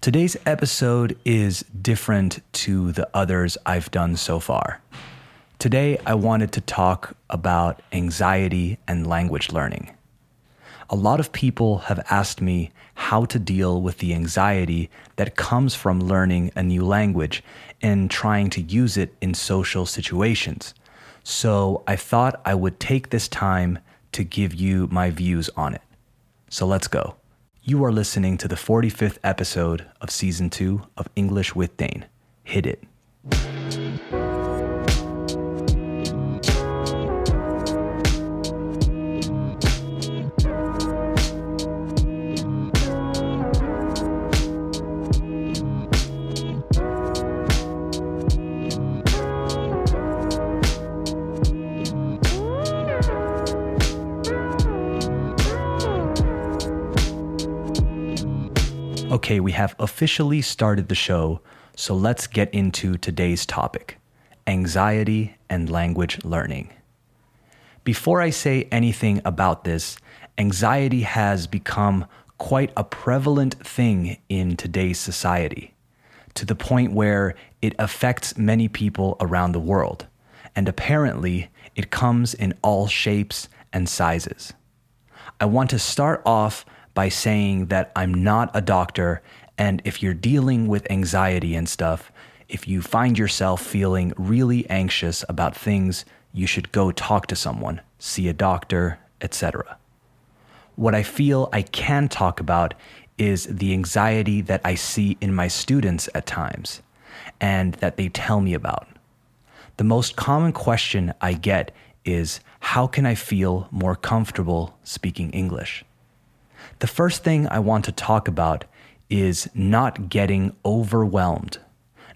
Today's episode is different to the others I've done so far. Today, I wanted to talk about anxiety and language learning. A lot of people have asked me how to deal with the anxiety that comes from learning a new language and trying to use it in social situations. So I thought I would take this time to give you my views on it. So let's go. You are listening to the 45th episode of season two of English with Dane. Hit it. Okay, we have officially started the show, so let's get into today's topic anxiety and language learning. Before I say anything about this, anxiety has become quite a prevalent thing in today's society, to the point where it affects many people around the world, and apparently it comes in all shapes and sizes. I want to start off by saying that I'm not a doctor. And if you're dealing with anxiety and stuff, if you find yourself feeling really anxious about things, you should go talk to someone, see a doctor, etc. What I feel I can talk about is the anxiety that I see in my students at times and that they tell me about. The most common question I get is how can I feel more comfortable speaking English? The first thing I want to talk about is not getting overwhelmed,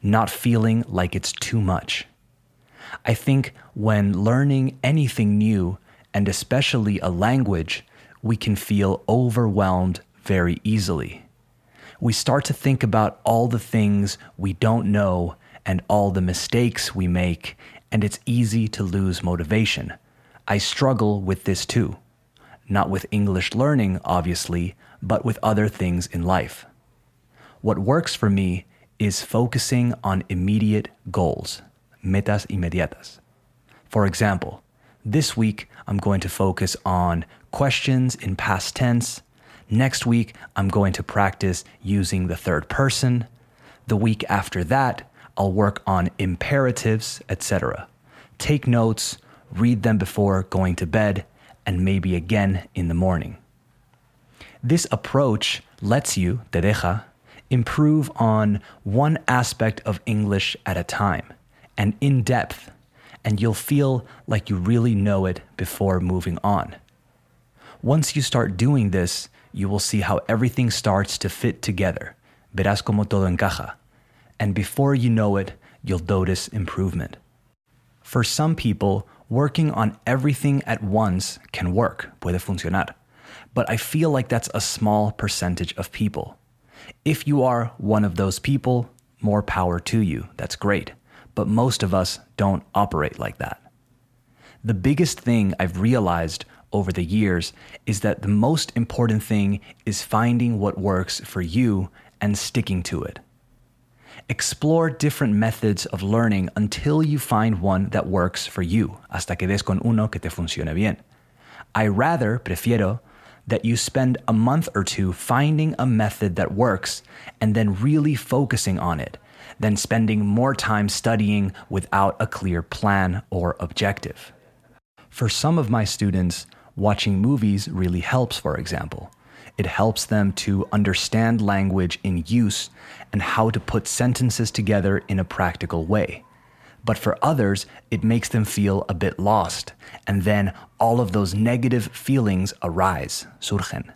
not feeling like it's too much. I think when learning anything new, and especially a language, we can feel overwhelmed very easily. We start to think about all the things we don't know and all the mistakes we make, and it's easy to lose motivation. I struggle with this too not with English learning, obviously, but with other things in life. What works for me is focusing on immediate goals, metas inmediatas. For example, this week I'm going to focus on questions in past tense. Next week I'm going to practice using the third person. The week after that, I'll work on imperatives, etc. Take notes, read them before going to bed, and maybe again in the morning. This approach lets you, te deja, improve on one aspect of English at a time and in depth, and you'll feel like you really know it before moving on. Once you start doing this, you will see how everything starts to fit together. Verás como todo encaja. And before you know it, you'll notice improvement. For some people, working on everything at once can work, puede funcionar. But I feel like that's a small percentage of people. If you are one of those people, more power to you. That's great. But most of us don't operate like that. The biggest thing I've realized over the years is that the most important thing is finding what works for you and sticking to it. Explore different methods of learning until you find one that works for you, hasta que des con uno que te funcione bien. I rather, prefiero, that you spend a month or two finding a method that works and then really focusing on it than spending more time studying without a clear plan or objective. For some of my students, watching movies really helps, for example. It helps them to understand language in use and how to put sentences together in a practical way. But for others, it makes them feel a bit lost, and then all of those negative feelings arise, surgen.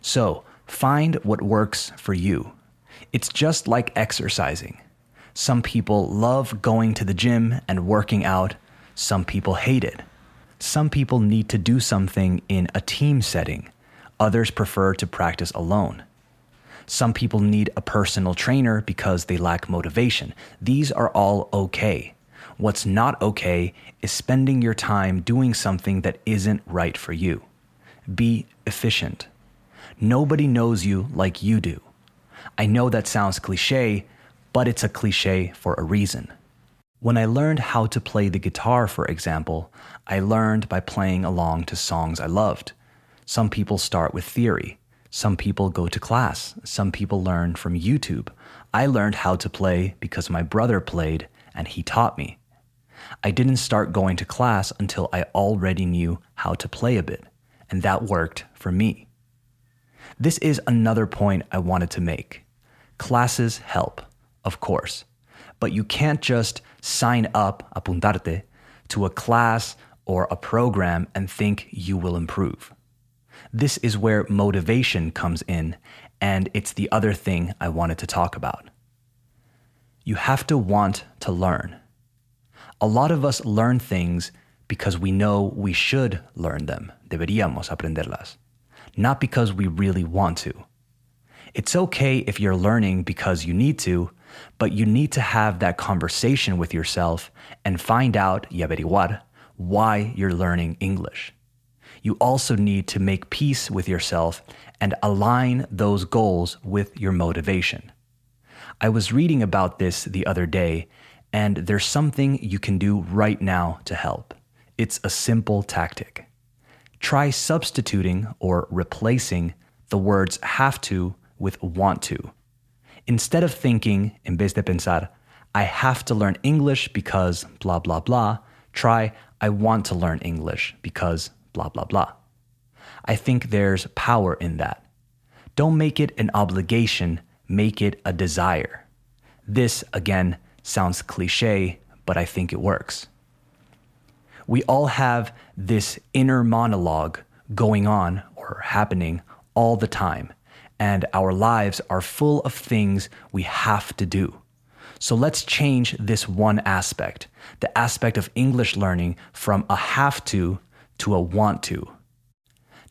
So, find what works for you. It's just like exercising. Some people love going to the gym and working out, some people hate it. Some people need to do something in a team setting, others prefer to practice alone. Some people need a personal trainer because they lack motivation. These are all okay. What's not okay is spending your time doing something that isn't right for you. Be efficient. Nobody knows you like you do. I know that sounds cliche, but it's a cliche for a reason. When I learned how to play the guitar, for example, I learned by playing along to songs I loved. Some people start with theory. Some people go to class. Some people learn from YouTube. I learned how to play because my brother played and he taught me. I didn't start going to class until I already knew how to play a bit, and that worked for me. This is another point I wanted to make. Classes help, of course, but you can't just sign up, apuntarte, to a class or a program and think you will improve. This is where motivation comes in, and it's the other thing I wanted to talk about. You have to want to learn. A lot of us learn things because we know we should learn them, deberíamos aprenderlas, not because we really want to. It's okay if you're learning because you need to, but you need to have that conversation with yourself and find out, y averiguar, why you're learning English. You also need to make peace with yourself and align those goals with your motivation. I was reading about this the other day, and there's something you can do right now to help. It's a simple tactic. Try substituting or replacing the words have to with want to Instead of thinking, en vez de pensar, I have to learn English because blah, blah, blah, try, I want to learn English because blah, blah, blah. I think there's power in that. Don't make it an obligation, make it a desire. This, again, sounds cliche, but I think it works. We all have this inner monologue going on or happening all the time and our lives are full of things we have to do. So let's change this one aspect, the aspect of English learning from a have to to a want to.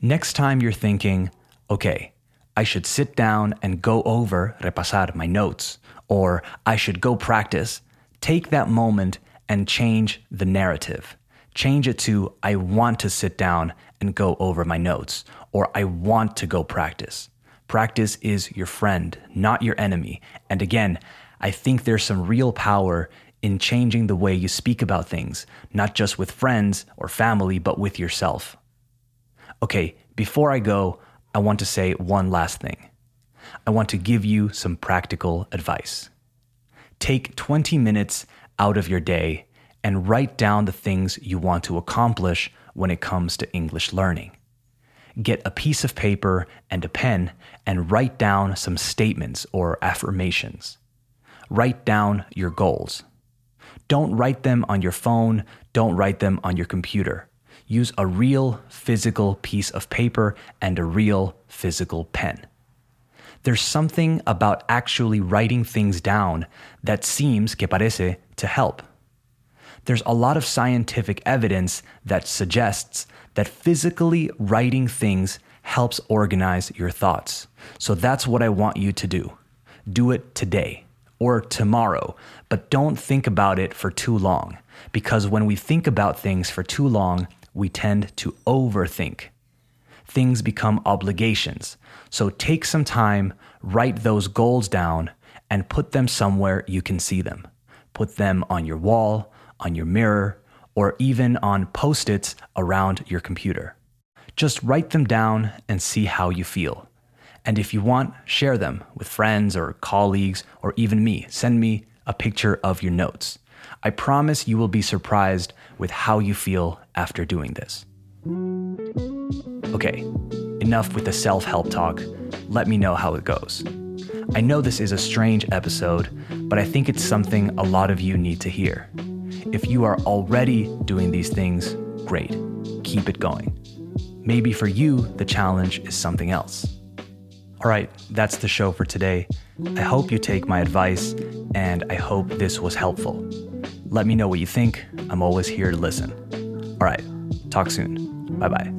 Next time you're thinking, okay, I should sit down and go over, repasar my notes, or I should go practice, take that moment and change the narrative. Change it to, I want to sit down and go over my notes, or I want to go practice. Practice is your friend, not your enemy. And again, I think there's some real power in changing the way you speak about things, not just with friends or family, but with yourself. Okay, before I go, I want to say one last thing. I want to give you some practical advice. Take 20 minutes out of your day and write down the things you want to accomplish when it comes to English learning get a piece of paper and a pen and write down some statements or affirmations. Write down your goals. Don't write them on your phone, don't write them on your computer. Use a real physical piece of paper and a real physical pen. There's something about actually writing things down that seems, que parece, to help. There's a lot of scientific evidence that suggests that physically writing things helps organize your thoughts. So that's what I want you to do. Do it today or tomorrow, but don't think about it for too long. Because when we think about things for too long, we tend to overthink. Things become obligations. So take some time, write those goals down, and put them somewhere you can see them. Put them on your wall, on your mirror, or even on post its around your computer. Just write them down and see how you feel. And if you want, share them with friends or colleagues or even me. Send me a picture of your notes. I promise you will be surprised with how you feel after doing this. Okay, enough with the self help talk. Let me know how it goes. I know this is a strange episode, but I think it's something a lot of you need to hear. If you are already doing these things, great. Keep it going. Maybe for you, the challenge is something else. All right, that's the show for today. I hope you take my advice, and I hope this was helpful. Let me know what you think. I'm always here to listen. All right, talk soon. Bye bye.